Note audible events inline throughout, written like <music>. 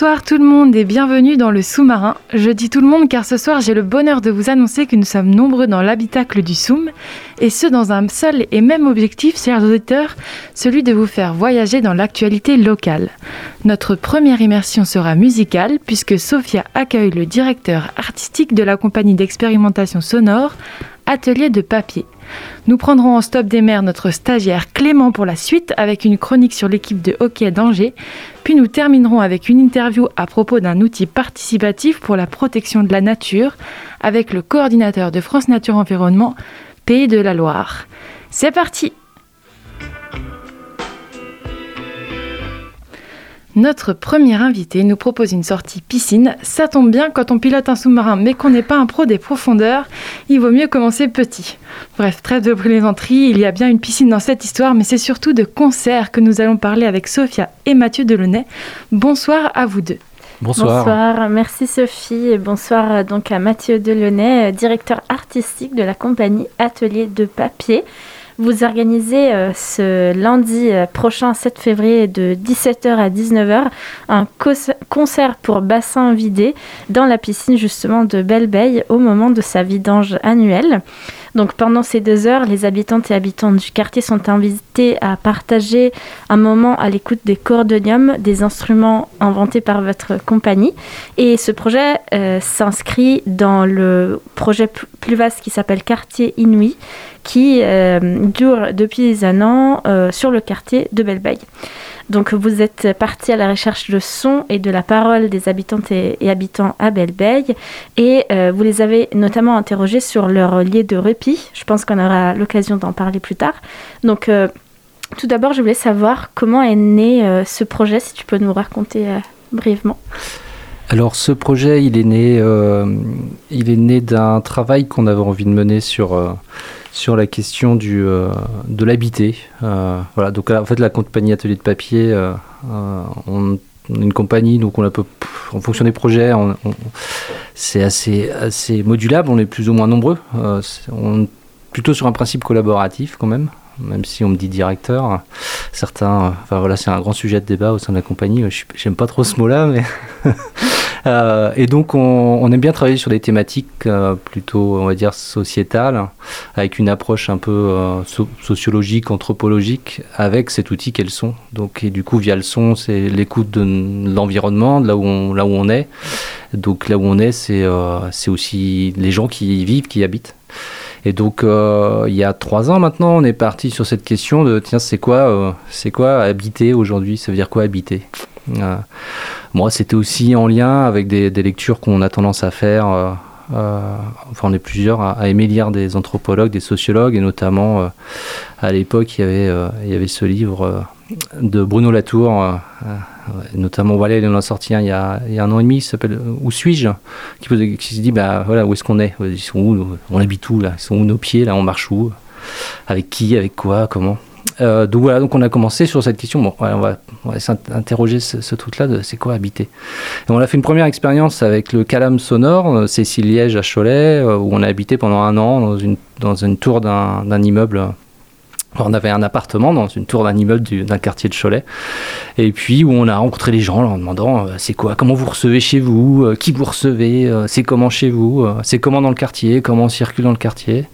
Bonsoir tout le monde et bienvenue dans le sous-marin. Je dis tout le monde car ce soir j'ai le bonheur de vous annoncer que nous sommes nombreux dans l'habitacle du Soum et ce dans un seul et même objectif, chers auditeurs, celui de vous faire voyager dans l'actualité locale. Notre première immersion sera musicale puisque Sophia accueille le directeur artistique de la compagnie d'expérimentation sonore Atelier de papier. Nous prendrons en stop des mers notre stagiaire Clément pour la suite avec une chronique sur l'équipe de hockey d'Angers. Puis nous terminerons avec une interview à propos d'un outil participatif pour la protection de la nature avec le coordinateur de France Nature Environnement, Pays de la Loire. C'est parti Notre premier invité nous propose une sortie piscine. Ça tombe bien, quand on pilote un sous-marin mais qu'on n'est pas un pro des profondeurs, il vaut mieux commencer petit. Bref, trêve de plaisanterie, il y a bien une piscine dans cette histoire, mais c'est surtout de concerts que nous allons parler avec Sophia et Mathieu Delaunay. Bonsoir à vous deux. Bonsoir. Bonsoir, merci Sophie et bonsoir donc à Mathieu Delaunay, directeur artistique de la compagnie Atelier de Papier. Vous organisez euh, ce lundi euh, prochain, 7 février, de 17h à 19h, un concert pour bassin vidé dans la piscine justement de Belle au moment de sa vidange annuelle. Donc pendant ces deux heures, les habitantes et habitants du quartier sont invités à partager un moment à l'écoute des cordoniums, des instruments inventés par votre compagnie. Et ce projet euh, s'inscrit dans le projet plus vaste qui s'appelle Quartier Inouï, qui euh, dure depuis un an euh, sur le quartier de Belle donc vous êtes parti à la recherche de son et de la parole des habitantes et, habitants à belle et euh, vous les avez notamment interrogés sur leur lieu de répit. Je pense qu'on aura l'occasion d'en parler plus tard. Donc euh, tout d'abord, je voulais savoir comment est né euh, ce projet, si tu peux nous raconter brièvement. Alors ce projet, il est né, il est né d'un travail qu'on avait envie de mener sur sur la question du, euh, de l'habiter. Euh, voilà, donc en fait la compagnie Atelier de Papier, euh, on, une compagnie, donc on a peu, en fonction des projets, c'est assez, assez modulable, on est plus ou moins nombreux. plutôt sur un principe collaboratif quand même même si on me dit directeur. Certains, enfin voilà, c'est un grand sujet de débat au sein de la compagnie. J'aime pas trop ce mot-là, mais <laughs> Euh, et donc, on, aime bien travailler sur des thématiques euh, plutôt, on va dire, sociétales, avec une approche un peu euh, sociologique, anthropologique, avec cet outil qu'est le son. Donc, et du coup, via le son, c'est l'écoute de l'environnement, de là où on, là où on est. Donc, là où on est, c'est aussi les gens qui y vivent, qui y habitent. Et donc, il y a trois ans maintenant, on est parti sur cette question de tiens, c'est quoi, c'est quoi habiter aujourd'hui? Ça veut dire quoi habiter? Moi, c'était aussi en lien avec des, lectures qu'on a tendance à faire. Euh, euh, enfin, on est plusieurs à, aimer lire des anthropologues, des sociologues, et notamment euh, à l'époque, il, y avait, il y avait ce livre de Bruno Latour, notamment voilà, il en a sorti un il y a, il y a un an et demi, qui s'appelle Où suis-je? Qui, se dit bah voilà où est-ce qu'on est, Ils sont où On habite où là? Ils sont où nos pieds là? On marche où? Avec qui? Avec quoi? Comment? Euh, donc voilà, donc on a commencé sur cette question. Bon, on va, s'interroger ce, truc-là de c'est quoi habiter. On a fait une première expérience avec le Calam Sonore, euh, Cécile Liège à Cholet, euh, où on a habité pendant un an dans une, tour d'un immeuble. On avait un appartement dans une tour d'un immeuble d'un quartier de Cholet. Et puis où on a rencontré les gens en demandant c'est quoi, comment vous recevez chez vous, qui vous recevez, c'est comment chez vous, c'est comment dans le quartier, comment on circule dans le quartier.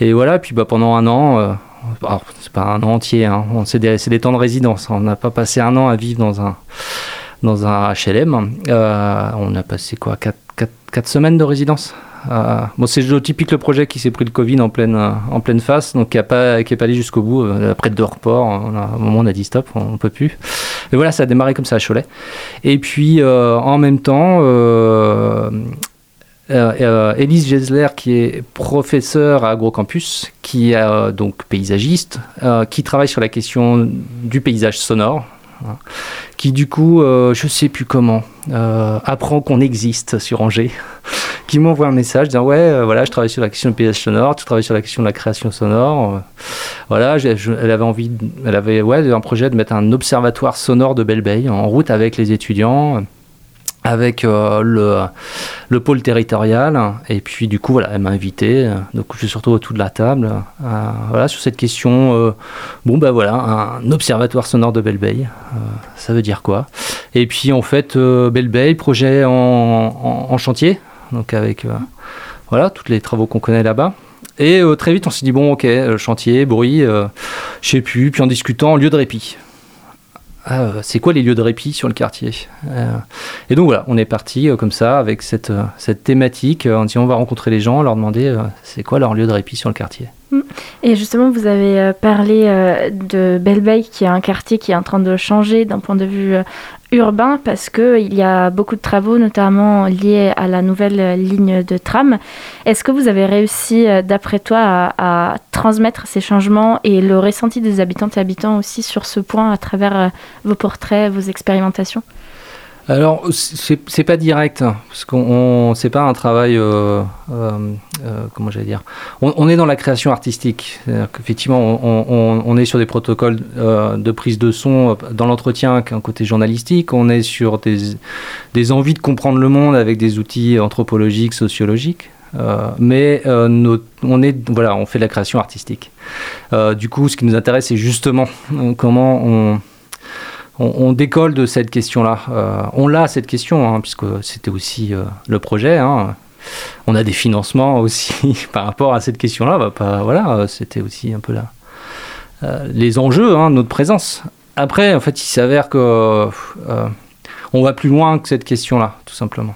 Et voilà, puis bah, pendant un an, c'est pas un an entier, hein. c'est des, temps de résidence. On n'a pas passé un an à vivre dans un, dans un HLM. Euh, on a passé quoi 4, semaines de résidence? Euh, c'est typique le projet qui s'est pris le Covid en pleine, en pleine face, donc qui n'est pas, pas allé jusqu'au bout. Euh, après deux reports, à un moment on a dit stop, on ne peut plus. Mais voilà, ça a démarré comme ça à Cholet. Et puis en même temps, Elise Gessler, qui est professeure à AgroCampus, qui est donc paysagiste, qui travaille sur la question du paysage sonore, hein, qui du coup, je sais plus comment, apprend qu'on existe sur Angers <laughs> qui m'envoie un message disant ouais euh, voilà je travaille sur la question du paysage sonore tu travailles sur la question de la création sonore euh, voilà elle avait envie elle avait ouais un projet de mettre un observatoire sonore de Belle en route avec les étudiants avec euh, le, le, pôle territorial. Et puis, du coup, voilà, elle m'a invité. Donc, je suis surtout autour de la table. voilà, sur cette question, bon, ben voilà, un observatoire sonore de Belle ça veut dire quoi? Et puis, en fait, Belle projet en, en chantier donc avec euh, voilà, tous les travaux qu'on connaît là-bas. Et euh, très vite, on s'est dit, bon, ok, euh, chantier, bruit, je sais plus, puis en discutant, lieu de répit. Ah, c'est quoi les lieux de répit sur le quartier Et donc voilà, on est parti comme ça avec cette, thématique, en on va rencontrer les gens, leur demander c'est quoi leur lieu de répit sur le quartier. Mm. Et justement, vous avez parlé de Belle qui est un quartier qui est en train de changer d'un point de vue urbain parce qu'il y a beaucoup de travaux, notamment liés à la nouvelle ligne de tram. Est-ce que vous avez réussi, euh, d'après toi, à, transmettre ces changements et le ressenti des habitantes et habitants aussi sur ce point à travers euh, vos portraits, vos expérimentations? Alors, c'est pas direct, hein, parce qu'on c'est pas un travail, euh, euh, euh, comment j'allais dire, on, est dans la création artistique. Effectivement, on, est sur des protocoles de prise de son dans l'entretien, qu'un côté journalistique. On est sur des, des envies de comprendre le monde avec des outils anthropologiques, sociologiques. mais on est voilà, on fait de la création artistique. du coup, ce qui nous intéresse, c'est justement comment on on, décolle de cette question-là. Euh, on l'a cette question, hein, puisque c'était aussi euh, le projet. Hein. On a des financements aussi <laughs> par rapport à cette question-là. Bah, voilà, c'était aussi un peu les enjeux hein, notre présence. Après, en fait, il s'avère que on va plus loin que cette question-là, tout simplement.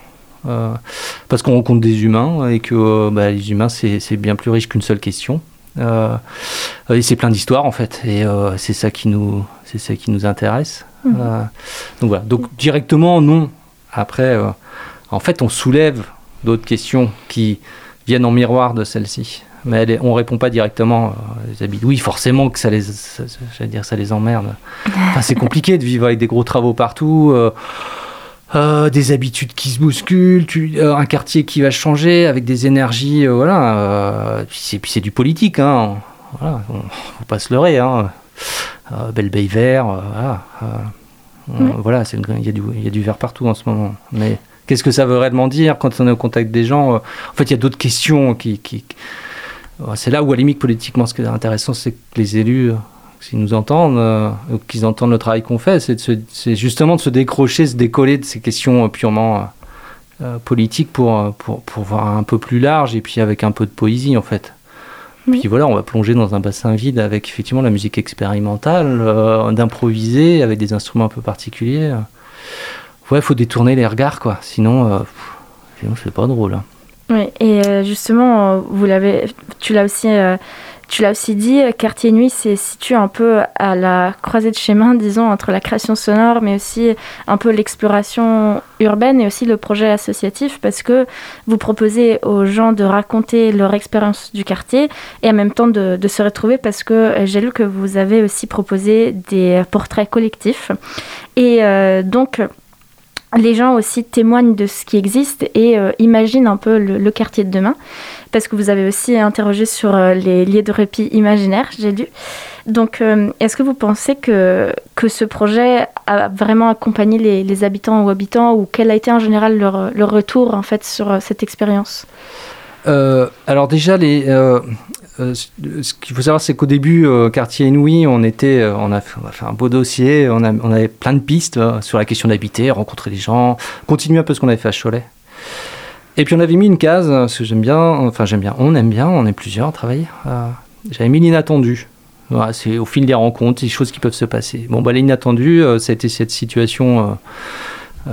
parce qu'on rencontre des humains et que bah, les humains, c'est bien plus riche qu'une seule question. Et c'est plein d'histoires en fait, et c'est ça qui nous, c'est ça qui nous intéresse. Mhm. Euh, donc voilà. Donc directement, non. Après, euh, en fait, on soulève d'autres questions qui viennent en miroir de celle-ci. Mais on on répond pas directement. Euh, les habits. Oui, forcément que ça les, dire, ça les emmerde. <laughs> Enfin, c'est compliqué de vivre avec des gros travaux partout. Des habitudes qui se bousculent, un quartier qui va changer avec des énergies, voilà. puis c'est du politique, hein. Voilà, faut pas se leurrer, hein. Euh, Belle vert, euh, voilà. Euh, voilà, il y, a du, il y a du vert partout en ce moment. Mais qu'est-ce que ça veut réellement dire quand on est au contact des gens En fait, il y a d'autres questions qui. c'est là où, à la limite, politiquement, ce qui est intéressant, c'est que les élus, s'ils nous entendent, qu'ils entendent le travail qu'on fait, c'est justement de se décrocher, se décoller de ces questions purement politiques pour, pour, pour voir un peu plus large et puis avec un peu de poésie, en fait. Puis voilà, on va plonger dans un bassin vide avec effectivement la musique expérimentale, euh, d'improviser avec des instruments un peu particuliers. Ouais, il faut détourner les regards, quoi. Sinon, euh, sinon c'est pas drôle. Hein. Oui, et euh, justement, vous l'avez, tu l'as aussi tu l'as aussi dit, Quartier Nuit se situe un peu à la croisée de chemin, disons, entre la création sonore, mais aussi un peu l'exploration urbaine et aussi le projet associatif, parce que vous proposez aux gens de raconter leur expérience du quartier et en même temps de, se retrouver, parce que j'ai lu que vous avez aussi proposé des portraits collectifs. Et euh, donc, les gens aussi témoignent de ce qui existe et euh, imaginent un peu le, quartier de demain, parce que vous avez aussi interrogé sur euh, les lieux de répit imaginaires, j'ai lu. Donc, euh, est-ce que vous pensez que, que ce projet a vraiment accompagné les, habitants ou habitants, ou quel a été en général leur, leur retour en fait sur cette expérience? Alors déjà, les, euh, ce qu'il faut savoir, c'est qu'au début, euh, Quartier Inouï, on, était, euh, on, a fait, un beau dossier, on, avait plein de pistes sur la question d'habiter, rencontrer des gens, continuer un peu ce qu'on avait fait à Cholet. Et puis on avait mis une case, parce que j'aime bien, enfin j'aime bien, on aime bien, on est plusieurs à travailler. J'avais mis l'inattendu. c'est au fil des rencontres, des choses qui peuvent se passer. Bon, bah, l'inattendu, ça a été cette situation euh,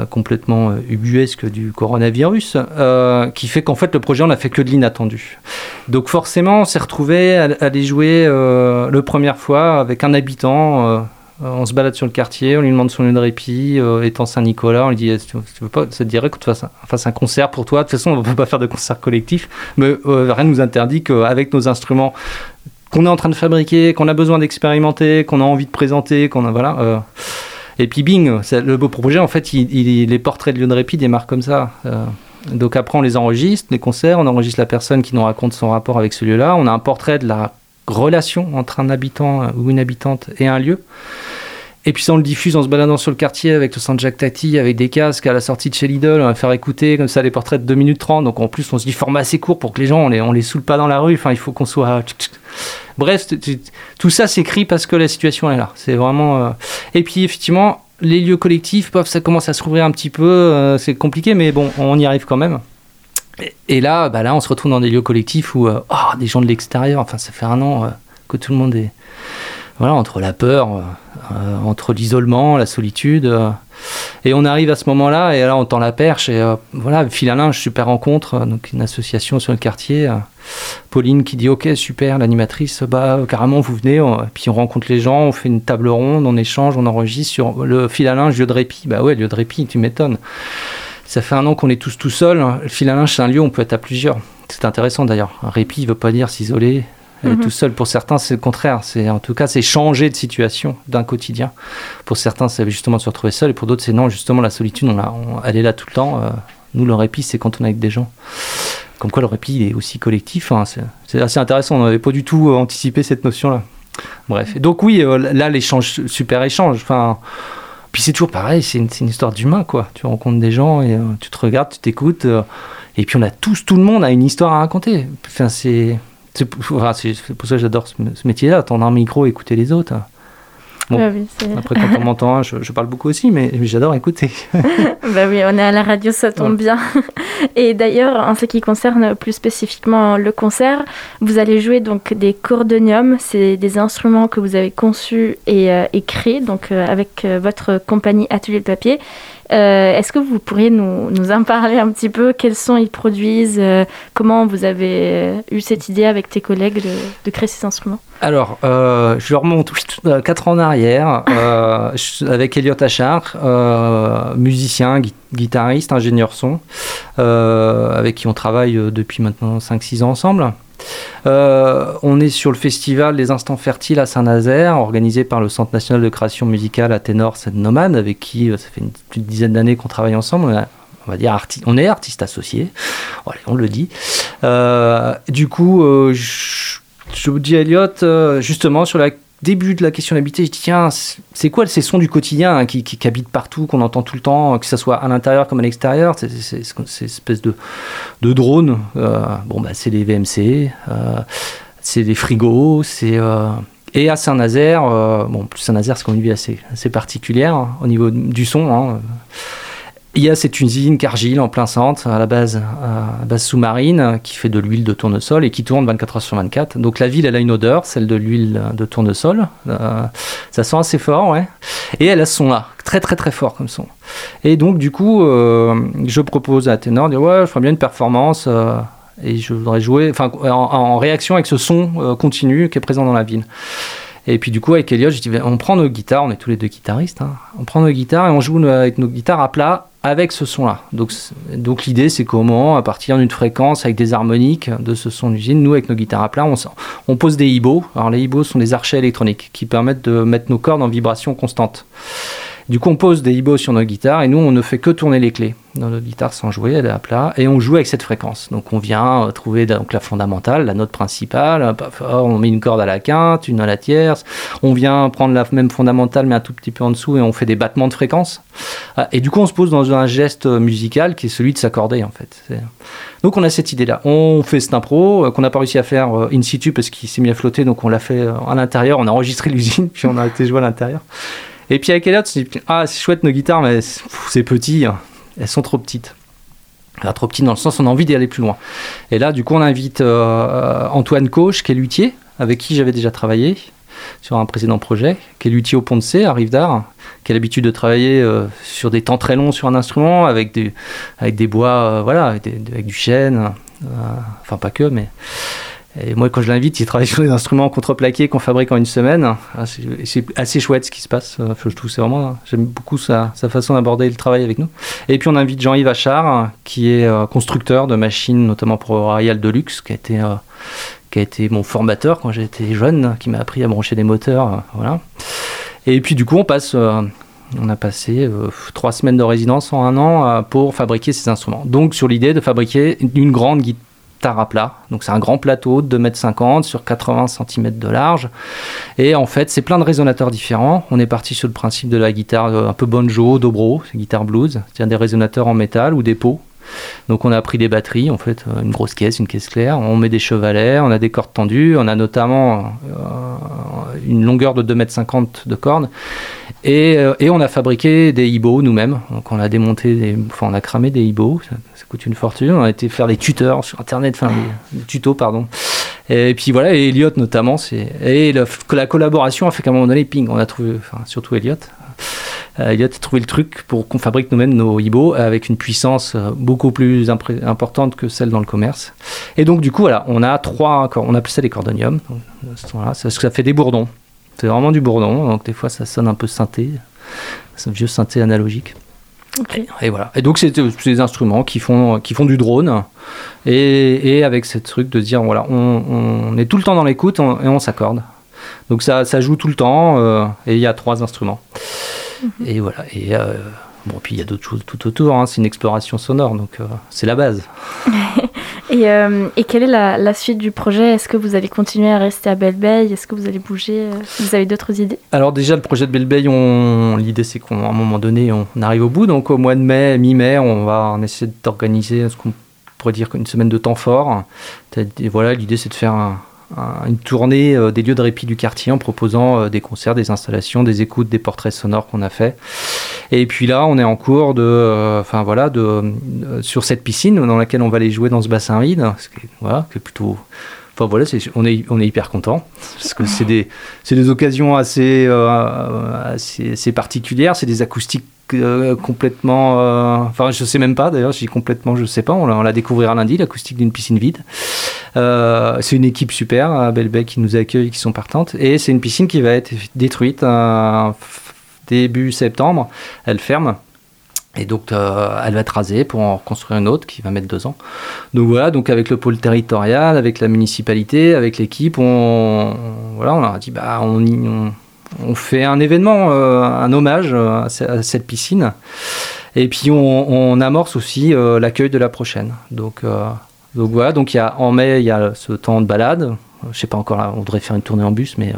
complètement euh, ubuesque du coronavirus, euh, qui fait qu'en fait le projet on n'a fait que de l'inattendu. Donc forcément on s'est retrouvé à, aller jouer la première fois avec un habitant on se balade sur le quartier, on lui demande son lieu de répit, étant Saint-Nicolas, on lui dit tu, veux pas, ça te dirait qu'on te fasse un, concert pour toi De toute façon, on ne peut pas faire de concert collectif, mais rien ne nous interdit qu'avec nos instruments qu'on est en train de fabriquer, qu'on a besoin d'expérimenter, qu'on a envie de présenter, qu'on a voilà. Et puis bing, le beau projet en fait, il, les portraits de de répit démarrent comme ça. Donc après, on les enregistre, les concerts, on enregistre la personne qui nous raconte son rapport avec ce lieu-là. On a un portrait de la relation entre un habitant ou une habitante et un lieu. Et puis ça, on le diffuse en se baladant sur le quartier avec le San Jacques Tati, avec des casques à la sortie de chez Lidl. On va faire écouter comme ça les portraits de 2 minutes 30. Donc en plus, on se dit format assez court pour que les gens, on les, on les saoule pas dans la rue. Enfin, il faut qu'on soit. Bref, tout ça s'écrit parce que la situation est là. C'est vraiment. Euh, et puis effectivement, les lieux collectifs, ça commence à se rouvrir un petit peu, euh, c'est compliqué, mais bon, on y arrive quand même. Et, là, bah là, on se retrouve dans des lieux collectifs où euh, oh, des gens de l'extérieur, enfin, ça fait un an que tout le monde est. Voilà, entre la peur, entre l'isolement, la solitude. et on arrive à ce moment-là, et là, on tend la perche, et voilà, fil à linge, super rencontre, donc une association sur le quartier. Pauline qui dit ok super l'animatrice bah carrément vous venez puis on rencontre les gens on fait une table ronde on échange on enregistre sur le fil à linge lieu de répit. Bah ouais lieu de répit tu m'étonnes. Ça fait un an qu'on est tous tout seuls le fil à linge c'est un lieu où on peut être à plusieurs. C'est intéressant d'ailleurs. Un répit ne veut pas dire s'isoler mhm. tout seul pour certains c'est le contraire c'est en tout cas c'est changer de situation d'un quotidien pour certains c'est justement se retrouver seul et pour d'autres c'est non justement la solitude on, a, elle est là tout le temps euh, nous le répit c'est quand on est avec des gens comme quoi le répit est aussi collectif. Hein, c'est assez intéressant. On n'avait pas du tout euh, anticipé cette notion-là. Bref. Donc oui, euh, là l'échange, super échange. Enfin, puis c'est toujours pareil. C'est une, histoire d'humain, quoi. Tu rencontres des gens et euh, tu te regardes, tu t'écoutes. et puis on a tous, tout le monde a une histoire à raconter. Enfin, c'est c'est pour ça que j'adore ce, métier-là. Tendre un micro, écouter les autres. Ah après, quand on m'entend, je, parle beaucoup aussi, mais, j'adore écouter. <laughs> bah oui, on est à la radio, ça tombe bien. <laughs> Et d'ailleurs, en ce qui concerne plus spécifiquement le concert, vous allez jouer donc des cordoniums. C'est des instruments que vous avez conçus et, euh, créés donc, euh, avec euh, votre compagnie Atelier de Papier. Euh, est-ce que vous pourriez nous, nous, en parler un petit peu? Quels sons ils produisent? Euh, Comment vous avez euh, eu cette idée avec tes collègues de, créer ces instruments Alors, je remonte 4 ans en arrière <laughs> avec Elliot Achard, musicien, guitariste, ingénieur son, avec qui on travaille depuis maintenant 5-6 ans ensemble. Euh, on est sur le festival Les Instants Fertiles à Saint-Nazaire, organisé par le Centre national de création musicale à ténor Seine Nomade, avec qui euh, ça fait une, dizaine d'années qu'on travaille ensemble. On, va dire on est artiste associé, on le dit. Euh, du coup, je, je, vous dis Elliot, justement sur la début de la question d'habiter, je dis tiens, c'est quoi ces sons du quotidien hein, qui, habitent partout, qu'on entend tout le temps, que ce soit à l'intérieur comme à l'extérieur C'est ces espèces de, drones. Euh, bon, bah, c'est les VMC, euh, c'est les frigos, c'est. Euh, et à Saint-Nazaire, bon, Saint-Nazaire, c'est quand même une assez particulière hein, au niveau du son. Hein, il y a cette usine Cargill en plein centre, à la base, sous-marine, qui fait de l'huile de tournesol et qui tourne 24 heures sur 24. Donc la ville, elle a une odeur, celle de l'huile de tournesol. Euh, ça sent assez fort, ouais. Et elle a ce son-là, très très très fort comme son. Et donc du coup, euh, je propose à Ténor de dire ouais, je ferais bien une performance. Euh, et je voudrais jouer en, réaction avec ce son continu qui est présent dans la ville. Et puis du coup, avec Elliot, je dis, on prend nos guitares, on est tous les deux guitaristes, hein. on prend nos guitares et on joue avec nos guitares à plat avec ce son-là. Donc, donc l'idée, c'est comment, à partir d'une fréquence avec des harmoniques de ce son d'usine, nous, avec nos guitares à plat, on, on pose des hibots. Alors les hibots sont des archets électroniques qui permettent de mettre nos cordes en vibration constante. Du coup, on pose des hibots sur nos guitares et nous, on ne fait que tourner les clés dans notre guitare sans jouer, elle est à plat, et on joue avec cette fréquence. Donc on vient euh, trouver donc, la fondamentale, la note principale, on met une corde à la quinte, une à la tierce, on vient prendre la même fondamentale mais un tout petit peu en dessous et on fait des battements de fréquence. Ah, et du coup, on se pose dans un geste musical qui est celui de s'accorder en fait. Donc on a cette idée-là. On fait cette impro euh, qu'on n'a pas réussi à faire euh, in situ parce qu'il s'est mis à flotter, donc on l'a fait à l'intérieur, on a enregistré l'usine, <laughs> puis on a été jouer à l'intérieur. Et puis avec Elliot, on s'est dit, ah, c'est chouette nos guitares, mais c'est petit, hein. elles sont trop petites. trop petites dans le sens, on a envie d'y aller plus loin. Et là, du coup, on invite euh, Antoine Coche, qui est luthier, avec qui j'avais déjà travaillé sur un précédent projet, qui est luthier au Pont de C, à Rive d'Art, qui a l'habitude de travailler euh, sur des temps très longs sur un instrument, avec des, avec des bois, euh, voilà, avec, du chêne, enfin pas que, mais Et moi, quand je l'invite, il travaille sur des instruments contreplaqués qu'on fabrique en une semaine. Ah, c'est assez chouette ce qui se passe. Je trouve c'est vraiment, j'aime beaucoup sa, façon d'aborder le travail avec nous. Et puis on invite Jean-Yves Achard, qui est euh, constructeur de machines, notamment pour Royal Deluxe, qui a été, euh, qui a été mon formateur quand j'étais jeune, qui m'a appris à brancher des moteurs. Euh, voilà. Et puis du coup, on passe. on a passé trois semaines de résidence en un an pour fabriquer ces instruments. Donc sur l'idée de fabriquer une grande guitare à plat. Donc c'est un grand plateau de 2,50 m sur 80 cm de large. Et en fait, c'est plein de résonateurs différents. On est parti sur le principe de la guitare un peu banjo, dobro, guitare blues, c'est-à-dire des résonateurs en métal ou des pots donc on a pris des batteries, en fait, euh, une grosse caisse, une caisse claire, on met des chevalets, on a des cordes tendues, on a notamment euh, une longueur de 2,50 m de cordes, et, euh, et, on a fabriqué des hibots nous-mêmes. Donc on a démonté, des, enfin on a cramé des hibots, ça, coûte une fortune, on a été faire des tuteurs sur Internet, enfin des, tutos, pardon. Et puis voilà, et Elliot notamment, et la collaboration a fait qu'à un moment donné, ping, on a trouvé, enfin surtout Elliot, euh, il a trouvé le truc pour qu'on fabrique nous-mêmes nos hibots avec une puissance euh, beaucoup plus importante que celle dans le commerce. Et donc, du coup, voilà, on a trois, on appelle ça des cordoniums. Voilà, ça, ça fait des bourdons. C'est vraiment du bourdon, donc des fois ça sonne un peu synthé, c'est un vieux synthé analogique. Et, voilà. Et donc c'est des instruments qui font, qui font du drone et, et, avec ce truc de dire voilà, on, on est tout le temps dans l'écoute et on s'accorde. Donc ça, ça, joue tout le temps euh, et il y a trois instruments. Mhm. Et voilà. Et euh, bon, puis il y a d'autres choses tout autour. Hein. C'est une exploration sonore, donc euh, c'est la base. <laughs> et, euh, et, quelle est la, la, suite du projet? Est-ce que vous allez continuer à rester à Belle Bay Est-ce que vous allez bouger? Vous avez d'autres idées? Alors déjà, le projet de Belle Bay, on... l'idée c'est qu'à un moment donné, on arrive au bout. Donc au mois de mai, mi-mai, on va en essayer d'organiser ce qu'on pourrait dire une semaine de temps fort. Et voilà, l'idée c'est de faire un une tournée euh, des lieux de répit du quartier en proposant euh, des concerts, des installations, des écoutes, des portraits sonores qu'on a fait. Et puis là, on est en cours de, euh, enfin voilà, de, sur cette piscine dans laquelle on va aller jouer dans ce bassin vide, ce qui est, voilà, plutôt Enfin voilà, on, est, on est hyper content parce que c'est des, des occasions assez, assez, particulières, c'est des acoustiques complètement. Enfin, je sais même pas d'ailleurs, je dis complètement, je sais pas. On, la découvrira lundi, l'acoustique d'une piscine vide. Euh, c'est une équipe super à Belbec qui nous accueille, qui sont partantes. Et c'est une piscine qui va être détruite début septembre. Elle ferme. Et donc, elle va être rasée pour en reconstruire une autre qui va mettre deux ans. Donc voilà, donc avec le pôle territorial, avec la municipalité, avec l'équipe, on, voilà, on leur a dit, bah, on, fait un événement, euh, un hommage euh, à, cette piscine. Et puis on, amorce aussi euh, l'accueil de la prochaine. Donc, donc voilà, donc il y a, en mai, il y a ce temps de balade. Je sais pas encore, on voudrait faire une tournée en bus, mais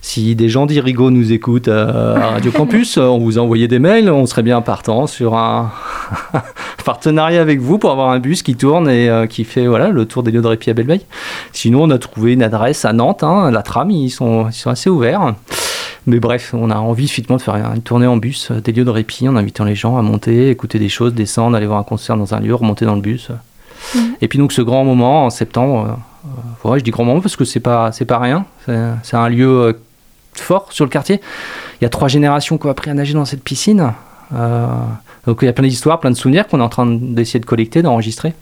si des gens d'Irigo nous écoutent à Radio Campus, <laughs> on vous a envoyé des mails, on serait bien partant sur un <laughs> partenariat avec vous pour avoir un bus qui tourne et qui fait voilà, le tour des lieux de répit à Belleveille. Sinon, on a trouvé une adresse à Nantes, hein, la tram, ils sont, ils sont assez ouverts. Mais bref, on a envie subitement de faire une tournée en bus, euh, des lieux de répit, en invitant les gens à monter, écouter des choses, descendre, aller voir un concert dans un lieu, remonter dans le bus. Mhm. Et puis donc ce grand moment en septembre, euh, ouais, je dis grand moment parce que c'est pas c'est pas rien, c'est un lieu euh, fort sur le quartier. Il y a trois générations qui ont appris à nager dans cette piscine. donc il y a plein d'histoires, plein de souvenirs qu'on est en train d'essayer de collecter, d'enregistrer.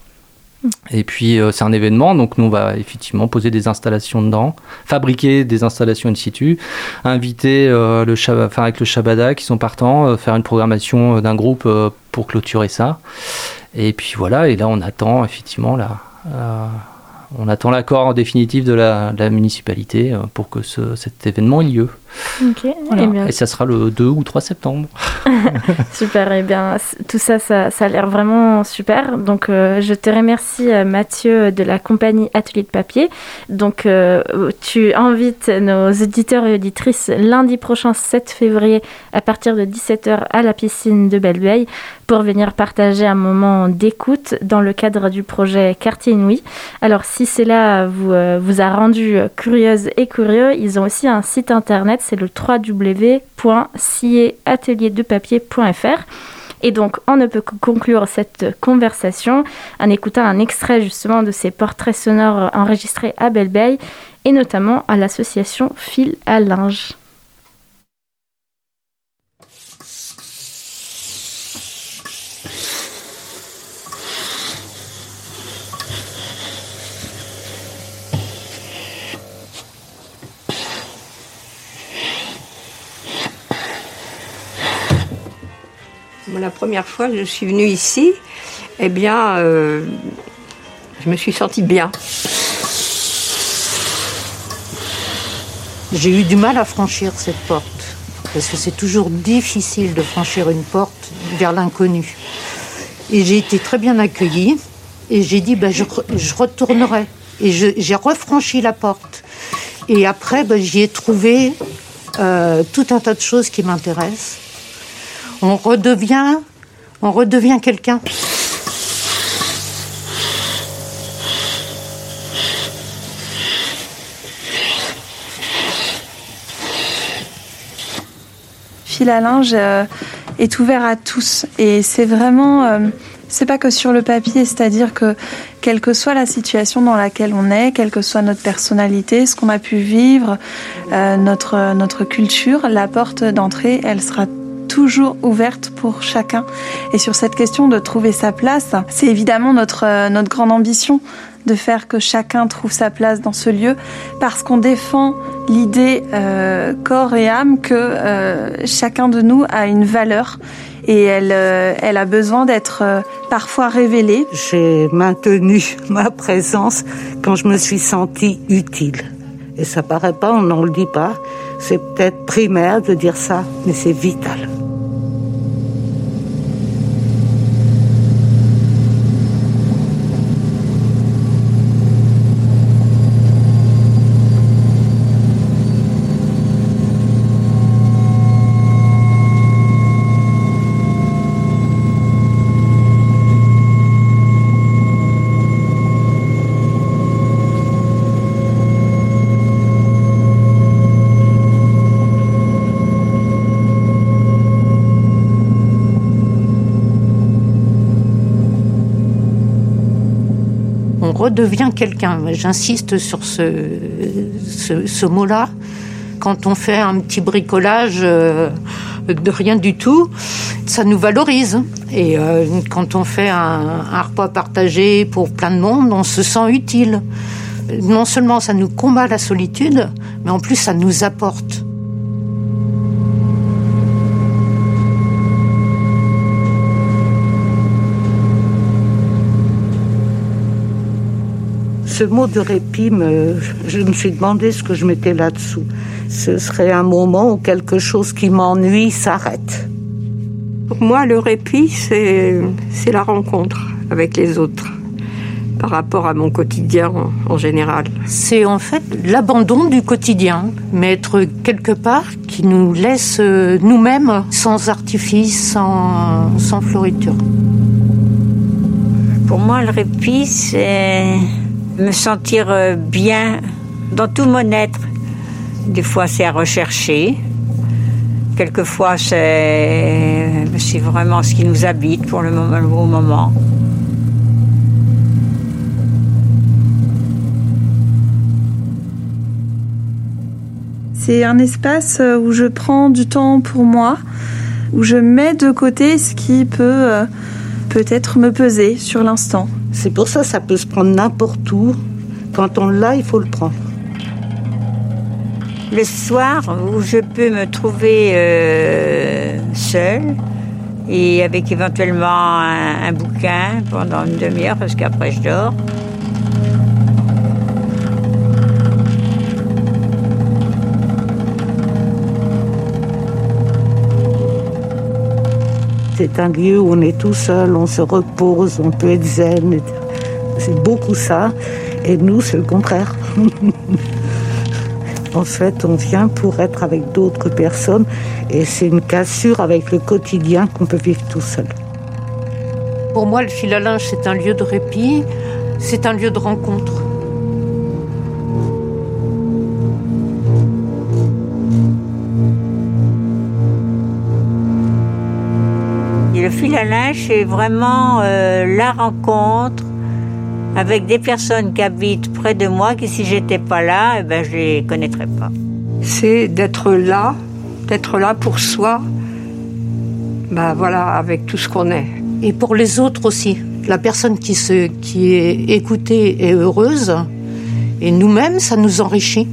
Et puis euh, c'est un événement, donc nous on va effectivement poser des installations dedans, fabriquer des installations in situ, inviter euh, le enfin, avec le Shabada qui sont partants, euh, faire une programmation d'un groupe pour clôturer ça. Et puis voilà, et là on attend effectivement là on attend l'accord définitif de la, municipalité euh, pour que cet événement ait lieu. Eh et, ça sera le 2 ou 3 septembre. <laughs> super, et eh bien tout ça, ça, a l'air vraiment super. Donc euh, je te remercie euh, Mathieu de la compagnie Atelier de Papier. Donc tu invites nos auditeurs et auditrices lundi prochain 7 février à partir de 17h à la piscine de Belleveille pour venir partager un moment d'écoute dans le cadre du projet Quartier Inouï. Alors si cela vous, euh, vous a rendu curieuse et curieux, ils ont aussi un site internet, c'est le www.cieatelierdepapier.fr. Et donc, on ne peut que conclure cette conversation en écoutant un extrait justement de ces portraits sonores enregistrés à Belle et notamment à l'association Fil à linge. La première fois que je suis venue ici, eh bien, euh, je me suis sentie bien. J'ai eu du mal à franchir cette porte, parce que c'est toujours difficile de franchir une porte vers l'inconnu. Et j'ai été très bien accueillie, et j'ai dit, ben, je, retournerai. Et j'ai refranchi la porte. Et après, ben, j'y ai trouvé euh, tout un tas de choses qui m'intéressent. On redevient, on redevient quelqu'un. Fil à linge euh, est ouvert à tous et c'est vraiment euh, c'est pas que sur le papier, c'est-à-dire que quelle que soit la situation dans laquelle on est, quelle que soit notre personnalité, ce qu'on a pu vivre, euh, notre, notre culture, la porte d'entrée, elle sera toujours ouverte pour chacun. Et sur cette question de trouver sa place, c'est évidemment notre, euh, notre grande ambition de faire que chacun trouve sa place dans ce lieu, parce qu'on défend l'idée euh, corps et âme que chacun de nous a une valeur et elle, euh, elle a besoin d'être euh, parfois révélée. J'ai maintenu <laughs> ma présence quand je me suis sentie utile. Et ça paraît pas, on n'en le dit pas. C'est peut-être primaire de dire ça, mais c'est vital. Redevient quelqu'un. J'insiste sur ce, ce, mot-là. Quand on fait un petit bricolage euh, de rien du tout, ça nous valorise. Et euh, quand on fait un, un repas partagé pour plein de monde, on se sent utile. Non seulement ça nous combat la solitude, mais en plus ça nous apporte. Ce mot de répit, je me suis demandé ce que je mettais là-dessous. Ce serait un moment où quelque chose qui m'ennuie s'arrête. Pour moi, le répit, c'est la rencontre avec les autres par rapport à mon quotidien en, général. C'est en fait l'abandon du quotidien, mais être quelque part qui nous laisse euh, nous-mêmes sans artifice, sans, sans floriture. Pour moi, le répit, c'est me sentir euh, bien dans tout mon être. Des fois, c'est à rechercher. Quelquefois, c'est, vraiment ce qui nous habite pour le moment, le bon moment. C'est un espace euh, où je prends du temps pour moi, où je mets de côté ce qui peut euh, peut-être me peser sur l'instant. C'est pour ça ça peut se prendre n'importe où. Quand on l'a, il faut le prendre. Le soir, où je peux me trouver euh, seule et avec éventuellement un, bouquin pendant une demi-heure parce qu'après je dors. C'est un lieu où on est tout seul, on se repose, on peut être zen. C'est beaucoup ça. Et nous, c'est le contraire. <laughs> en fait, on vient pour être avec d'autres personnes et c'est une cassure avec le quotidien qu'on peut vivre tout seul. Pour moi, le fil à linge, c'est un lieu de répit, c'est un lieu de rencontre. À linge, c'est vraiment euh, la rencontre avec des personnes qui habitent près de moi, qui si j'étais pas là, eh ben, je les connaîtrais pas. C'est d'être là, d'être là pour soi, ben voilà, avec tout ce qu'on est. Et pour les autres aussi. La personne qui, se, qui est écoutée et heureuse, et nous-mêmes, ça nous enrichit.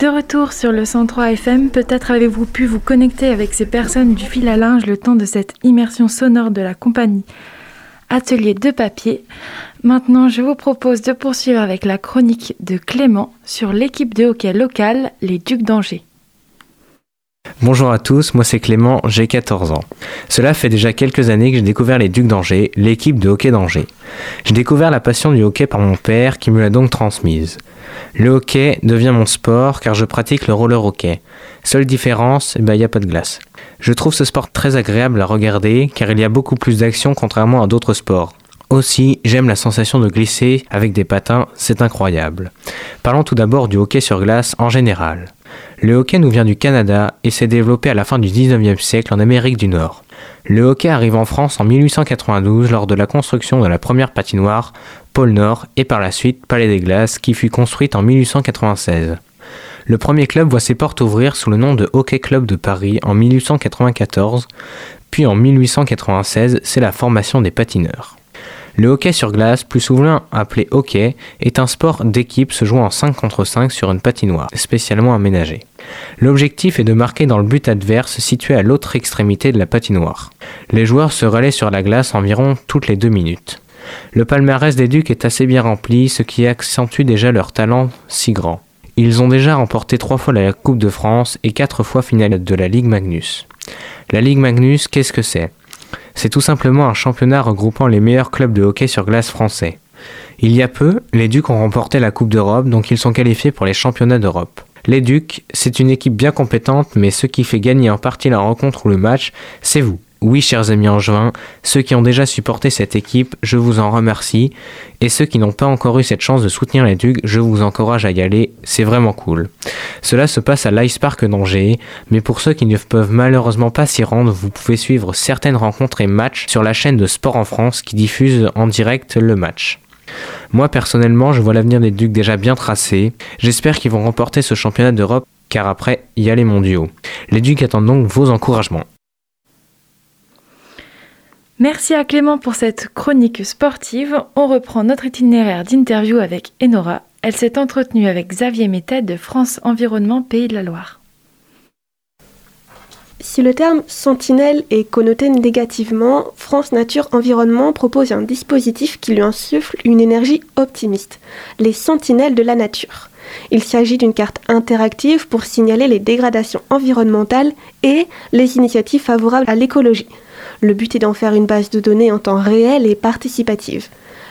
De retour sur le 103 FM, peut-être avez-vous pu vous connecter avec ces personnes du fil à linge le temps de cette immersion sonore de la compagnie Atelier de papier. Maintenant, je vous propose de poursuivre avec la chronique de Clément sur l'équipe de hockey locale, les Ducs d'Angers. Bonjour à tous, moi c'est Clément, j'ai 14 ans. Cela fait déjà quelques années que j'ai découvert les Ducs d'Angers, l'équipe de hockey d'Angers. J'ai découvert la passion du hockey par mon père qui me l'a donc transmise. Le hockey devient mon sport car je pratique le roller hockey. Seule différence, il eh n'y ben, a pas de glace. Je trouve ce sport très agréable à regarder car il y a beaucoup plus d'action contrairement à d'autres sports. Aussi, j'aime la sensation de glisser avec des patins, c'est incroyable. Parlons tout d'abord du hockey sur glace en général. Le hockey nous vient du Canada et s'est développé à la fin du 19e siècle en Amérique du Nord. Le hockey arrive en France en 1892 lors de la construction de la première patinoire, Pôle Nord, et par la suite Palais des Glaces, qui fut construite en 1896. Le premier club voit ses portes ouvrir sous le nom de Hockey Club de Paris en 1894, puis en 1896, c'est la formation des patineurs. Le hockey sur glace, plus souvent appelé hockey, est un sport d'équipe se jouant en 5 contre 5 sur une patinoire, spécialement aménagée. L'objectif est de marquer dans le but adverse situé à l'autre extrémité de la patinoire. Les joueurs se relaient sur la glace environ toutes les deux minutes. Le palmarès des Ducs est assez bien rempli, ce qui accentue déjà leur talent si grand. Ils ont déjà remporté trois fois la Coupe de France et quatre fois finale de la Ligue Magnus. La Ligue Magnus, qu'est-ce que c'est? C'est tout simplement un championnat regroupant les meilleurs clubs de hockey sur glace français. Il y a peu, les Ducs ont remporté la Coupe d'Europe, donc ils sont qualifiés pour les championnats d'Europe. Les Ducs, c'est une équipe bien compétente, mais ce qui fait gagner en partie la rencontre ou le match, c'est vous. Oui, chers amis angevins, ceux qui ont déjà supporté cette équipe, je vous en remercie. Et ceux qui n'ont pas encore eu cette chance de soutenir les Ducs, je vous encourage à y aller, c'est vraiment cool. Cela se passe à l'Ice Park d'Angers, mais pour ceux qui ne peuvent malheureusement pas s'y rendre, vous pouvez suivre certaines rencontres et matchs sur la chaîne de Sport en France qui diffuse en direct le match. Moi personnellement, je vois l'avenir des Ducs déjà bien tracé. J'espère qu'ils vont remporter ce championnat d'Europe car après, y a les mondiaux. Les Ducs attendent donc vos encouragements. Merci à Clément pour cette chronique sportive. On reprend notre itinéraire d'interview avec Enora. Elle s'est entretenue avec Xavier Métet de France Environnement Pays de la Loire. Si le terme sentinelle est connoté négativement, France Nature Environnement propose un dispositif qui lui insuffle une énergie optimiste, les sentinelles de la nature. Il s'agit d'une carte interactive pour signaler les dégradations environnementales et les initiatives favorables à l'écologie. Le but est d'en faire une base de données en temps réel et participative.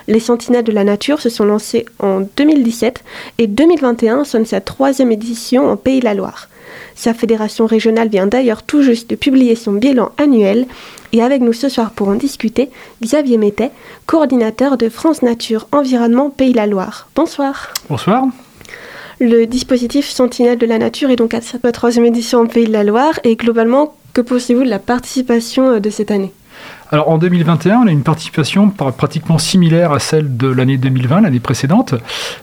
Les Sentinelles de la Nature se sont lancées en 2017 et 2021 sonne sa troisième édition en Pays de la Loire. Sa fédération régionale vient d'ailleurs tout juste de publier son bilan annuel et avec nous ce soir pour en discuter, Xavier Mettet, coordinateur de France Nature Environnement Pays de la Loire. Bonsoir. Bonsoir. Le dispositif Sentinelle de la Nature est donc à sa troisième édition en Pays de la Loire et globalement, que pensez-vous de la participation euh, de cette année? Alors en 2021, on a une participation pratiquement similaire à celle de l'année 2020, l'année précédente.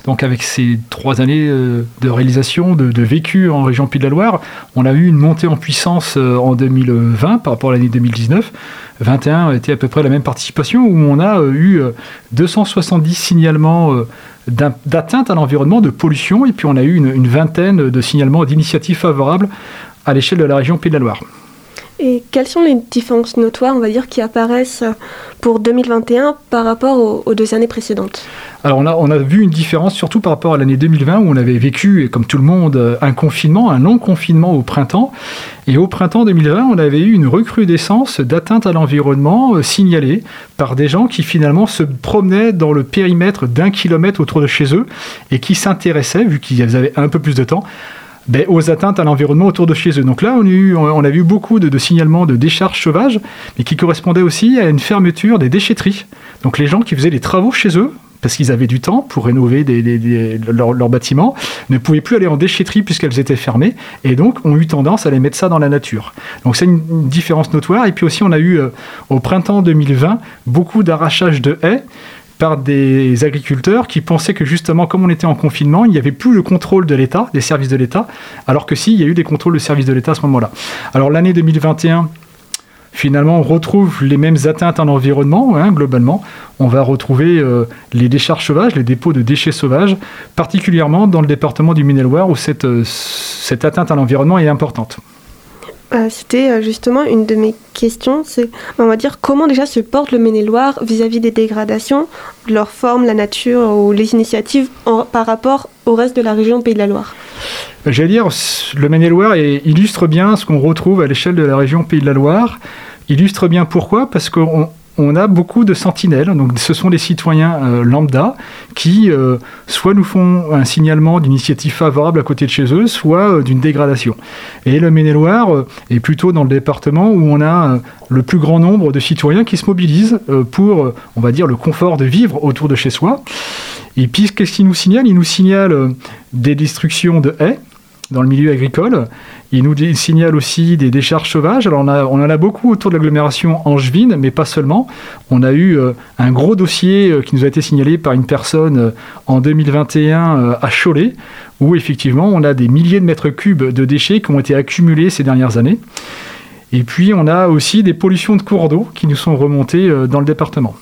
Donc avec ces trois années euh, de réalisation, de, vécu en région Pays de la Loire, on a eu une montée en puissance euh, en 2020 par rapport à l'année 2019. 21 était à peu près la même participation où on a eu 270 signalements d'atteinte à l'environnement, de pollution, et puis on a eu une, une vingtaine de signalements d'initiatives favorables à l'échelle de la région Pays de la Loire. Et quelles sont les différences notoires, on va dire, qui apparaissent pour 2021 par rapport aux, deux années précédentes? Alors on a, on a vu une différence surtout par rapport à l'année 2020 où on avait vécu, comme tout le monde, un confinement, un long confinement au printemps. Et au printemps 2020, on avait eu une recrudescence d'atteinte à l'environnement euh, signalée par des gens qui finalement se promenaient dans le périmètre d'un kilomètre autour de chez eux et qui s'intéressaient, vu qu'ils avaient un peu plus de temps, ben, aux atteintes à l'environnement autour de chez eux. Donc là, on a, eu, vu beaucoup de, signalements de décharges sauvages, mais qui correspondaient aussi à une fermeture des déchetteries. Donc les gens qui faisaient les travaux chez eux, parce qu'ils avaient du temps pour rénover leurs bâtiments, ne pouvaient plus aller en déchetterie puisqu'elles étaient fermées, et donc ont eu tendance à les mettre ça dans la nature. Donc c'est une, différence notoire. Et puis aussi, on a eu euh, au printemps 2020 beaucoup d'arrachage de haies par des agriculteurs qui pensaient que justement, comme on était en confinement, il n'y avait plus le contrôle de l'État, des services de l'État, alors que si, il y a eu des contrôles de services de l'État à ce moment-là. Alors l'année 2021, finalement, on retrouve les mêmes atteintes à l'environnement, hein, globalement. On va retrouver euh, les décharges sauvages, les dépôts de déchets sauvages, particulièrement dans le département du Maine-et-Loire où cette, euh, cette atteinte à l'environnement est importante. Euh, C'était euh, justement une de mes questions, c'est on va dire comment déjà se porte le Maine-et-Loire vis-à-vis des dégradations, leur forme, la nature ou les initiatives par rapport au reste de la région Pays de la Loire? J'allais dire, le Maine-et-Loire illustre bien ce qu'on retrouve à l'échelle de la région Pays de la Loire. Illustre bien pourquoi? Parce qu'on on a beaucoup de sentinelles, donc ce sont les citoyens euh, lambda qui euh, soit nous font un signalement d'initiative favorable à côté de chez eux, soit euh, d'une dégradation. Et le Maine-et-Loire est plutôt dans le département où on a le plus grand nombre de citoyens qui se mobilisent pour, on va dire, le confort de vivre autour de chez soi. Et puis, qu'est-ce qu'il nous signale Il nous signale euh, des destructions de haies dans le milieu agricole. Il nous signale aussi des décharges sauvages. Alors, on, en a beaucoup autour de l'agglomération angevine, mais pas seulement. On a eu euh, un gros dossier euh, qui nous a été signalé par une personne euh, en 2021 euh, à Cholet, où effectivement, on a des milliers de mètres cubes de déchets qui ont été accumulés ces dernières années. Et puis, on a aussi des pollutions de cours d'eau qui nous sont remontées dans le département.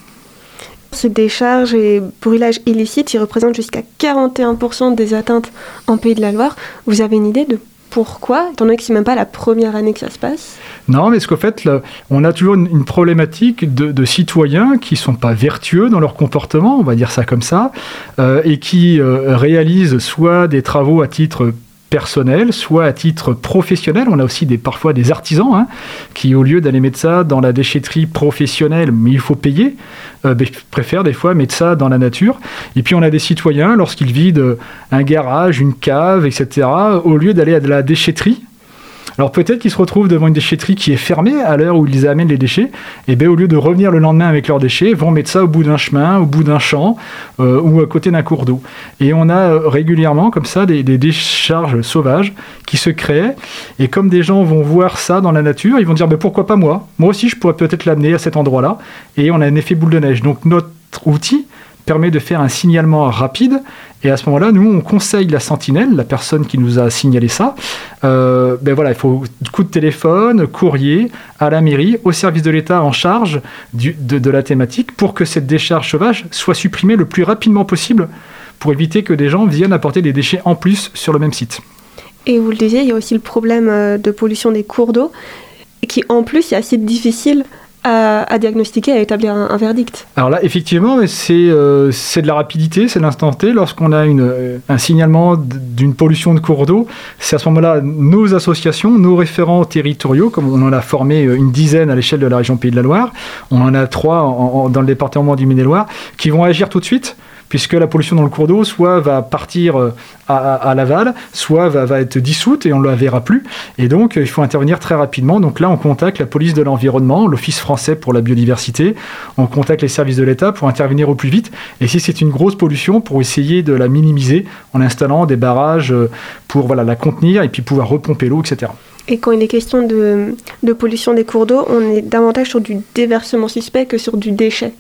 Ces décharges et brûlages illicites, ils représentent jusqu'à 41% des atteintes en Pays de la Loire. Vous avez une idée de pourquoi, étant donné que c'est même pas la première année que ça se passe? Non, mais parce qu'en fait, on a toujours une, problématique de, citoyens qui sont pas vertueux dans leur comportement, on va dire ça comme ça, euh, et qui euh, réalisent soit des travaux à titre personnel, soit à titre professionnel. On a aussi des, parfois des artisans hein, qui, au lieu d'aller mettre ça dans la déchetterie professionnelle, mais il faut payer, euh, ben, préfèrent des fois mettre ça dans la nature. Et puis on a des citoyens, lorsqu'ils vident un garage, une cave, etc., au lieu d'aller à de la déchetterie, alors peut-être qu'ils se retrouvent devant une déchetterie qui est fermée à l'heure où ils amènent les déchets, et bien au lieu de revenir le lendemain avec leurs déchets, vont mettre ça au bout d'un chemin, au bout d'un champ euh, ou à côté d'un cours d'eau. Et on a euh, régulièrement comme ça des, décharges sauvages qui se créent, et comme des gens vont voir ça dans la nature, ils vont dire ben, pourquoi pas moi? Moi aussi je pourrais peut-être l'amener à cet endroit-là, et on a un effet boule de neige. Donc notre outil permet de faire un signalement rapide. Et à ce moment-là, nous, on conseille la sentinelle, la personne qui nous a signalé ça. Euh, ben voilà, il faut coup de téléphone, courrier, à la mairie, au service de l'État en charge du- de, la thématique pour que cette décharge sauvage soit supprimée le plus rapidement possible pour éviter que des gens viennent apporter des déchets en plus sur le même site. Et vous le disiez, il y a aussi le problème euh, de pollution des cours d'eau, qui en plus est assez difficile à, diagnostiquer, à établir un, verdict. Alors là, effectivement, c'est euh, c'est de la rapidité, c'est l'instant T. Lorsqu'on a une, euh, un signalement d'une pollution de cours d'eau, c'est à ce moment-là nos associations, nos référents territoriaux, comme on en a formé euh, une dizaine à l'échelle de la région Pays de la Loire, on en a trois dans le département du Maine-et-Loire, qui vont agir tout de suite puisque la pollution dans le cours d'eau soit va partir euh, à, l'aval, soit va, être dissoute et on ne la verra plus. Et donc, euh, il faut intervenir très rapidement. Donc là, on contacte la police de l'environnement, l'Office français pour la biodiversité, on contacte les services de l'État pour intervenir au plus vite. Et si c'est une grosse pollution, pour essayer de la minimiser en installant des barrages euh, pour voilà, la contenir et puis pouvoir repomper l'eau, etc. Et quand il est question de pollution des cours d'eau, on est davantage sur du déversement suspect que sur du déchet.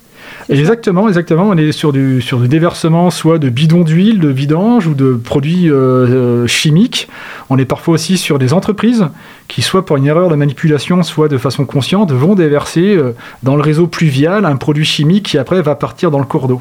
Exactement, exactement. On est sur du, sur du déversement soit de bidons d'huile, de vidange ou de produits euh, euh, chimiques. On est parfois aussi sur des entreprises qui, soit pour une erreur de manipulation, soit de façon consciente, vont déverser euh, dans le réseau pluvial un produit chimique qui après va partir dans le cours d'eau.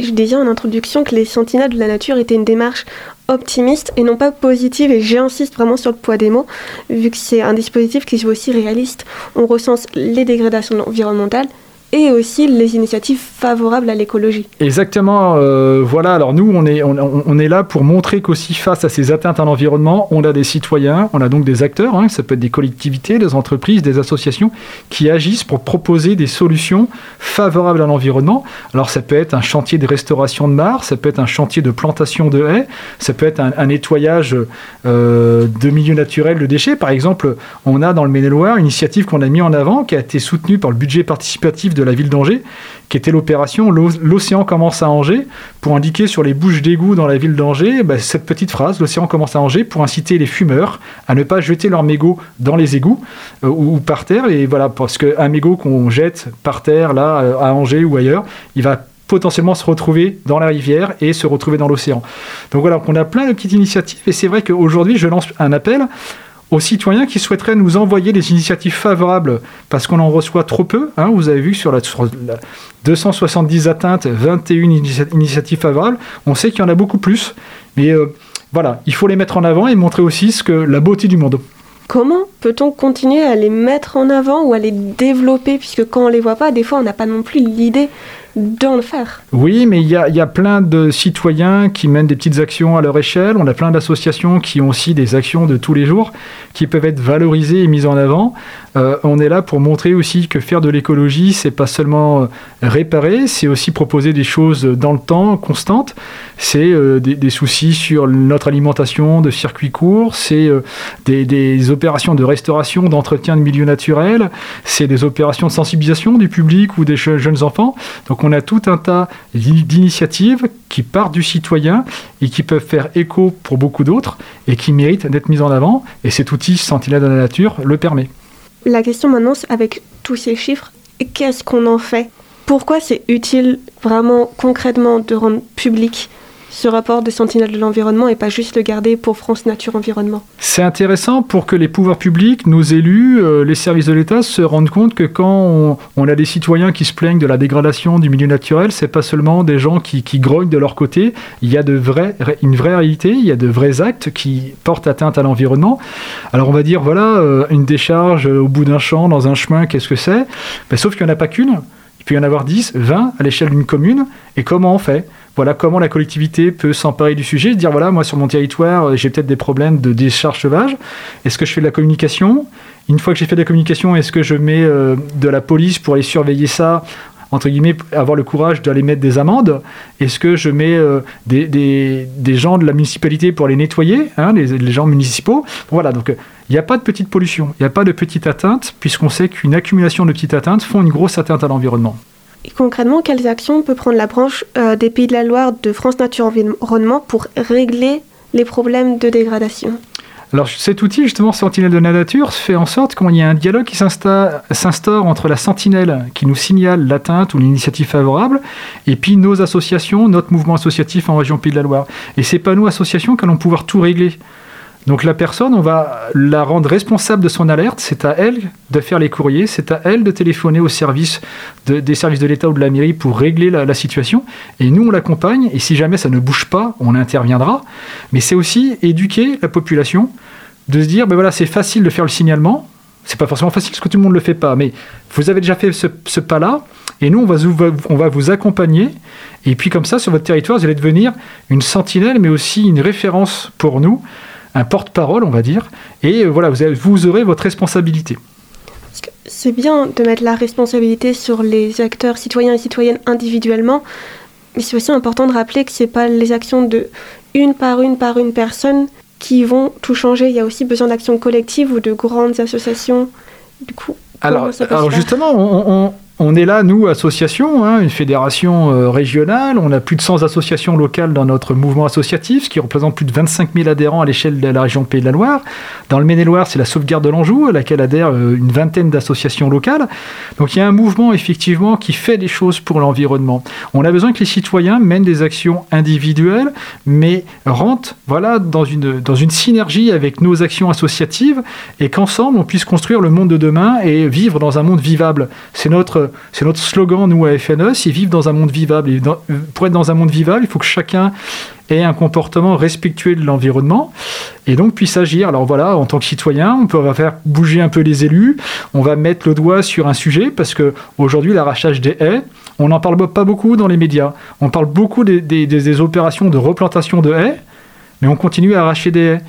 Je disais en introduction que les sentinelles de la nature étaient une démarche optimiste et non pas positive, et j'insiste vraiment sur le poids des mots, vu que c'est un dispositif qui est aussi réaliste. On recense les dégradations environnementales et aussi les initiatives favorables à l'écologie. Exactement, euh, voilà. Alors nous, on est, on, est là pour montrer qu'aussi face à ces atteintes à l'environnement, on a des citoyens, on a donc des acteurs, hein, ça peut être des collectivités, des entreprises, des associations qui agissent pour proposer des solutions favorables à l'environnement. Alors ça peut être un chantier de restauration de mares, ça peut être un chantier de plantation de haies, ça peut être un, nettoyage euh, de milieux naturels de déchets. Par exemple, on a dans le Maine-et-Loire une initiative qu'on a mis en avant, qui a été soutenue par le budget participatif de la ville d'Angers, qui était l'opération L'o- L'océan commence à Angers, pour indiquer sur les bouches d'égout dans la ville d'Angers bah, cette petite phrase, l'océan commence à Angers, pour inciter les fumeurs à ne pas jeter leurs mégots dans les égouts euh, ou, ou par terre. Et voilà, parce qu'un mégot qu'on jette par terre, là, euh, à Angers ou ailleurs, il va potentiellement se retrouver dans la rivière et se retrouver dans l'océan. Donc voilà, on a plein de petites initiatives et c'est vrai qu'aujourd'hui je lance un appel aux citoyens qui souhaiteraient nous envoyer des initiatives favorables, parce qu'on en reçoit trop peu. Hein. vous avez vu sur la, 270 atteintes, 21 initiatives favorables, on sait qu'il y en a beaucoup plus. Mais euh, voilà, il faut les mettre en avant et montrer aussi ce que la beauté du monde. Comment peut-on continuer à les mettre en avant ou à les développer? Puisque quand on les voit pas, des fois on n'a pas non plus l'idée d'en faire. Oui, mais il y a, plein de citoyens qui mènent des petites actions à leur échelle. On a plein d'associations qui ont aussi des actions de tous les jours qui peuvent être valorisées et mises en avant. Euh, on est là pour montrer aussi que faire de l'écologie, c'est pas seulement euh, réparer, c'est aussi proposer des choses dans le temps, constantes. C'est euh, des, soucis sur notre alimentation de circuits courts, c'est des, des, opérations de restauration, d'entretien de milieux naturels, c'est des opérations de sensibilisation du public ou des jeunes enfants. Donc on a tout un tas d'initiatives qui partent du citoyen et qui peuvent faire écho pour beaucoup d'autres et qui méritent d'être mises en avant. Et cet outil Sentinelle de la nature le permet. La question maintenant, avec tous ces chiffres, qu'est-ce qu'on en fait? Pourquoi c'est utile vraiment concrètement de rendre public ce rapport de Sentinelle de l'environnement et pas juste le garder pour France Nature Environnement. C'est intéressant pour que les pouvoirs publics, nos élus, euh, les services de l'État se rendent compte que quand on, a des citoyens qui se plaignent de la dégradation du milieu naturel, c'est pas seulement des gens qui, grognent de leur côté, il y a une vraie réalité, il y a de vrais actes qui portent atteinte à l'environnement. Alors on va dire, voilà, euh, une décharge au bout d'un champ, dans un chemin, qu'est-ce que c'est? Ben, Sauf qu'il n'y en a pas qu'une, il peut y en avoir 10, 20 à l'échelle d'une commune, et comment on fait? Voilà comment la collectivité peut s'emparer du sujet, dire voilà, moi sur mon territoire, euh, j'ai peut-être des problèmes de décharge sauvage. Est-ce que je fais de la communication? Une fois que j'ai fait de la communication, est-ce que je mets euh, de la police pour aller surveiller ça entre guillemets, avoir le courage d'aller mettre des amendes? Est-ce que je mets euh, des, gens de la municipalité pour les nettoyer, hein, les, les, gens municipaux? Voilà, donc il n'y a pas de petite pollution, il n'y a pas de petite atteinte, puisqu'on sait qu'une accumulation de petites atteintes font une grosse atteinte à l'environnement concrètement, quelles actions peut prendre la branche euh, des Pays de la Loire de France Nature Environnement pour régler les problèmes de dégradation? Alors cet outil, justement, Sentinelle de la Nature, fait en sorte qu'il y ait un dialogue qui s'instaure entre la sentinelle qui nous signale l'atteinte ou l'initiative favorable, et puis nos associations, notre mouvement associatif en région Pays de la Loire. Et c'est pas nous, associations, qui allons pouvoir tout régler. Donc la personne, on va la rendre responsable de son alerte. C'est à elle de faire les courriers, c'est à elle de téléphoner au service des services de l'État ou de la mairie pour régler la, situation. Et nous, on l'accompagne. Et si jamais ça ne bouge pas, on interviendra. Mais c'est aussi éduquer la population, de se dire, ben voilà, c'est facile de faire le signalement. C'est pas forcément facile parce que tout le monde ne le fait pas. Mais vous avez déjà fait ce, pas-là. Et nous, on va, on va vous accompagner. Et puis comme ça, sur votre territoire, vous allez devenir une sentinelle, mais aussi une référence pour nous un porte-parole, on va dire, et euh, voilà, vous, vous aurez votre responsabilité. C'est bien de mettre la responsabilité sur les acteurs citoyens et citoyennes individuellement, mais c'est aussi important de rappeler que ce n'est pas les actions de une par une par une personne qui vont tout changer. Il y a aussi besoin d'actions collectives ou de grandes associations. Du coup, alors, alors justement, on, on est là, nous, association, hein, une fédération euh, régionale. On a plus de 100 associations locales dans notre mouvement associatif, ce qui représente plus de 25 000 adhérents à l'échelle de la région Pays de la Loire. Dans le Maine-et-Loire, c'est la sauvegarde de l'Anjou, à laquelle adhèrent euh, une vingtaine d'associations locales. Donc il y a un mouvement, effectivement, qui fait des choses pour l'environnement. On a besoin que les citoyens mènent des actions individuelles, mais rentrent voilà, dans, une, dans une synergie avec nos actions associatives et qu'ensemble, on puisse construire le monde de demain et vivre dans un monde vivable. C'est notre c'est notre slogan, nous, à FNE, c'est vivre dans un monde vivable. Et pour être dans un monde vivable, il faut que chacun ait un comportement respectueux de l'environnement et donc puisse agir. Alors voilà, en tant que citoyen, on peut faire bouger un peu les élus, on va mettre le doigt sur un sujet parce que aujourd'hui, l'arrachage des haies, on n'en parle pas beaucoup dans les médias. On parle beaucoup des, des opérations de replantation de haies, mais on continue à arracher des haies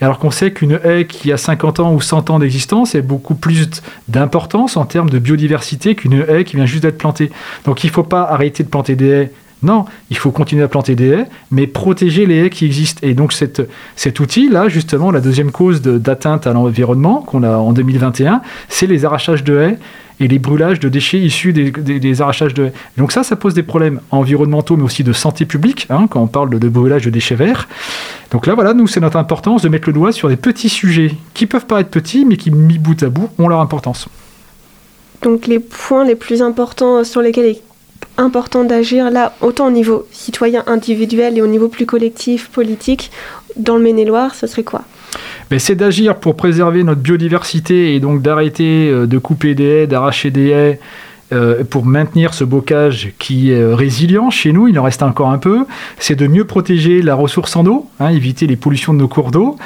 alors qu'on sait qu'une haie qui a 50 ans ou 100 ans d'existence est beaucoup plus d'importance en termes de biodiversité qu'une haie qui vient juste d'être plantée. Donc il ne faut pas arrêter de planter des haies. Non, il faut continuer à planter des haies, mais protéger les haies qui existent. Et donc cet outil-là, justement, la deuxième cause d'atteinte à l'environnement qu'on a en 2021, c'est les arrachages de haies et les brûlages de déchets issus des, arrachages de. Donc ça, ça pose des problèmes environnementaux, mais aussi de santé publique, hein, quand on parle de, brûlage de déchets verts. Donc là, voilà, nous, c'est notre importance de mettre le doigt sur des petits sujets qui peuvent paraître petits, mais qui, mis bout à bout, ont leur importance. Donc les points les plus importants sur lesquels est important d'agir, là, autant au niveau citoyen individuel et au niveau plus collectif, politique, dans le Maine-et-Loire, ce serait quoi? Ben, C'est d'agir pour préserver notre biodiversité et donc d'arrêter euh, de couper des haies, d'arracher des haies, euh, pour maintenir ce bocage qui est résilient chez nous, il en reste encore un peu, c'est de mieux protéger la ressource en eau, hein, éviter les pollutions de nos cours d'eau,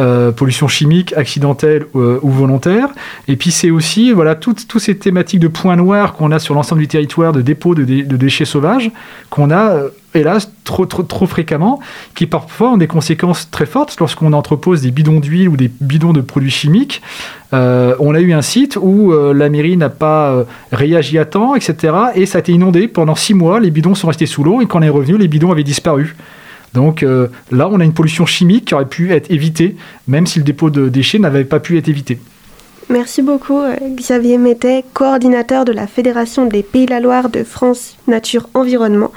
euh, pollution chimique, accidentelle euh, ou volontaire. Et puis c'est aussi voilà toutes, ces thématiques de points noirs qu'on a sur l'ensemble du territoire de dépôts de, de déchets sauvages qu'on a euh, hélas trop, trop, trop fréquemment, qui parfois ont des conséquences très fortes lorsqu'on entrepose des bidons d'huile ou des bidons de produits chimiques. On a eu un site où la mairie n'a pas réagi à temps, etc. Et ça a été inondé pendant six mois. Les bidons sont restés sous l'eau et quand on est revenu, les bidons avaient disparu. Donc euh, là, on a une pollution chimique qui aurait pu être évitée, même si le dépôt de déchets n'avait pas pu être évité. Merci beaucoup euh, Xavier Mettet, coordinateur de la Fédération des Pays de la Loire de France Nature Environnement.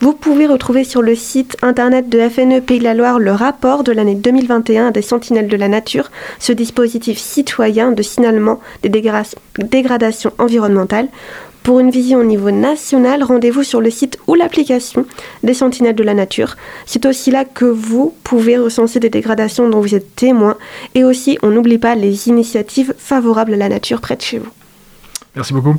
Vous pouvez retrouver sur le site internet de FNE Pays la Loire le rapport de l'année 2021 des Sentinelles de la Nature, ce dispositif citoyen de signalement des dégradations environnementales. Pour une vision au niveau national, rendez-vous sur le site ou l'application des Sentinelles de la Nature. C'est aussi là que vous pouvez recenser des dégradations dont vous êtes témoin. Et aussi, on n'oublie pas les initiatives favorables à la nature près de chez vous. Merci beaucoup.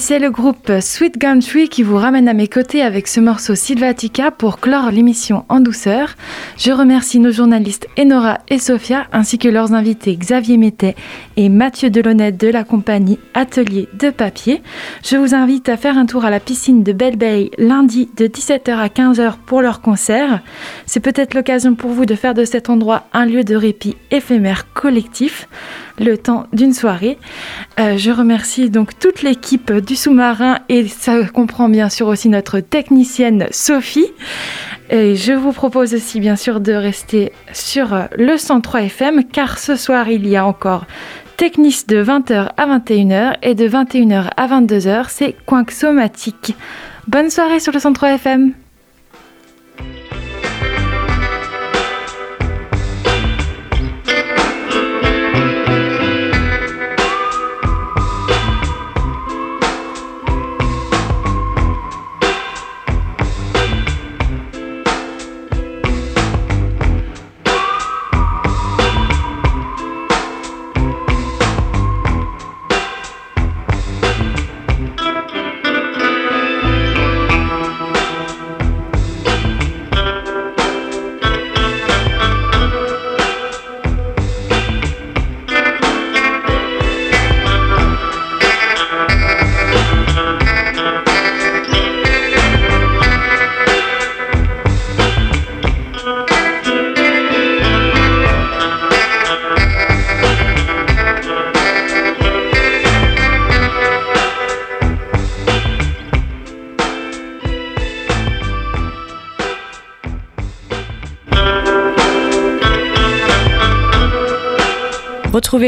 C'est le groupe Sweet Gumtree qui vous ramène à mes côtés avec ce morceau Sylvatica pour clore l'émission en douceur. Je remercie nos journalistes Enora et Sophia ainsi que leurs invités Xavier Mettet et Mathieu Delaunay de la compagnie Atelier de Papier. Je vous invite à faire un tour à la piscine de Belle Bay lundi de 17h à 15h pour leur concert. C'est peut-être l'occasion pour vous de faire de cet endroit un lieu de répit éphémère collectif le temps d'une soirée. Euh, je remercie donc toute l'équipe du sous-marin et ça comprend bien sûr aussi notre technicienne Sophie. Et je vous propose aussi bien sûr de rester sur le 103 FM car ce soir il y a encore Technis de 20h à 21h et de 21h à 22h, c'est Coin Somatique. Bonne soirée sur le 103 FM.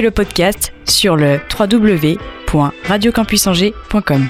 Le podcast sur le www.radiocampusangers.com.